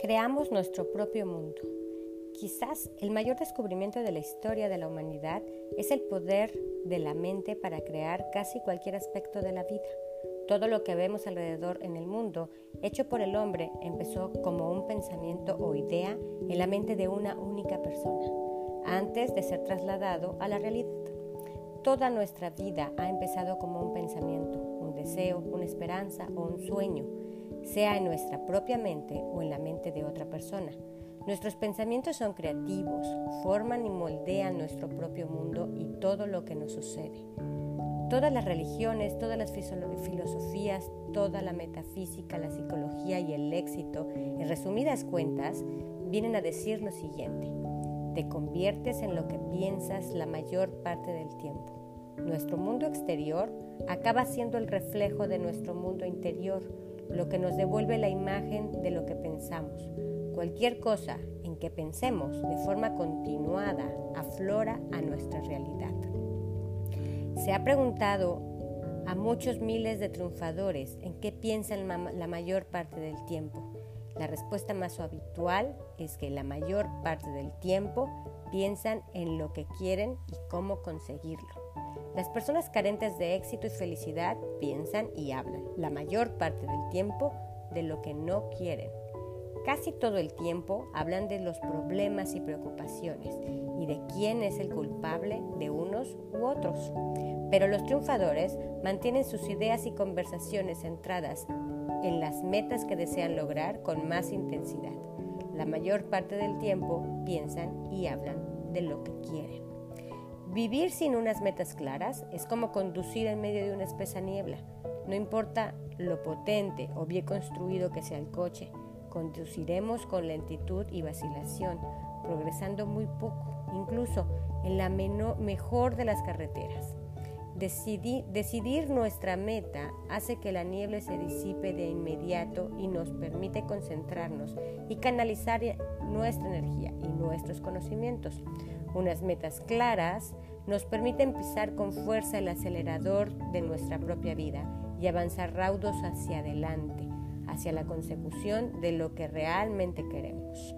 Creamos nuestro propio mundo. Quizás el mayor descubrimiento de la historia de la humanidad es el poder de la mente para crear casi cualquier aspecto de la vida. Todo lo que vemos alrededor en el mundo, hecho por el hombre, empezó como un pensamiento o idea en la mente de una única persona, antes de ser trasladado a la realidad. Toda nuestra vida ha empezado como un pensamiento, un deseo, una esperanza o un sueño sea en nuestra propia mente o en la mente de otra persona. Nuestros pensamientos son creativos, forman y moldean nuestro propio mundo y todo lo que nos sucede. Todas las religiones, todas las filosofías, toda la metafísica, la psicología y el éxito, en resumidas cuentas, vienen a decir lo siguiente. Te conviertes en lo que piensas la mayor parte del tiempo. Nuestro mundo exterior acaba siendo el reflejo de nuestro mundo interior, lo que nos devuelve la imagen de lo que pensamos. Cualquier cosa en que pensemos de forma continuada aflora a nuestra realidad. Se ha preguntado a muchos miles de triunfadores en qué piensan la mayor parte del tiempo. La respuesta más habitual es que la mayor parte del tiempo piensan en lo que quieren y cómo conseguirlo. Las personas carentes de éxito y felicidad piensan y hablan la mayor parte del tiempo de lo que no quieren. Casi todo el tiempo hablan de los problemas y preocupaciones y de quién es el culpable de unos u otros. Pero los triunfadores mantienen sus ideas y conversaciones centradas en las metas que desean lograr con más intensidad. La mayor parte del tiempo piensan y hablan de lo que quieren. Vivir sin unas metas claras es como conducir en medio de una espesa niebla. No importa lo potente o bien construido que sea el coche, conduciremos con lentitud y vacilación, progresando muy poco, incluso en la mejor de las carreteras. Decidir nuestra meta hace que la niebla se disipe de inmediato y nos permite concentrarnos y canalizar nuestra energía y nuestros conocimientos. Unas metas claras nos permiten pisar con fuerza el acelerador de nuestra propia vida y avanzar raudos hacia adelante, hacia la consecución de lo que realmente queremos.